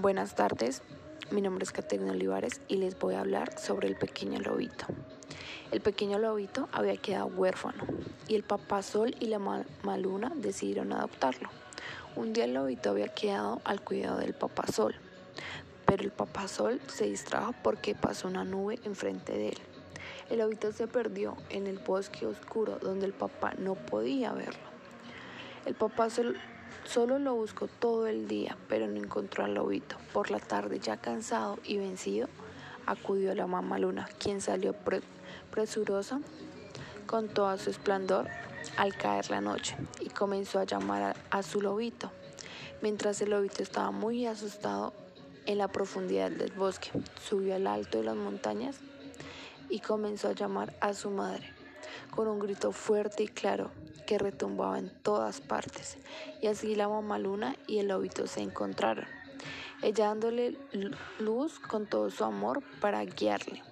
Buenas tardes, mi nombre es Caterina Olivares y les voy a hablar sobre el pequeño lobito. El pequeño lobito había quedado huérfano y el papá Sol y la mamá Luna decidieron adoptarlo. Un día el lobito había quedado al cuidado del papá Sol, pero el papá Sol se distrajo porque pasó una nube enfrente de él. El lobito se perdió en el bosque oscuro donde el papá no podía verlo. El papá Sol Solo lo buscó todo el día, pero no encontró al lobito. Por la tarde, ya cansado y vencido, acudió a la mamá luna, quien salió presurosa con todo su esplendor al caer la noche y comenzó a llamar a, a su lobito. Mientras el lobito estaba muy asustado en la profundidad del bosque, subió al alto de las montañas y comenzó a llamar a su madre con un grito fuerte y claro que retumbaba en todas partes. Y así la mamá luna y el lobito se encontraron, ella dándole luz con todo su amor para guiarle.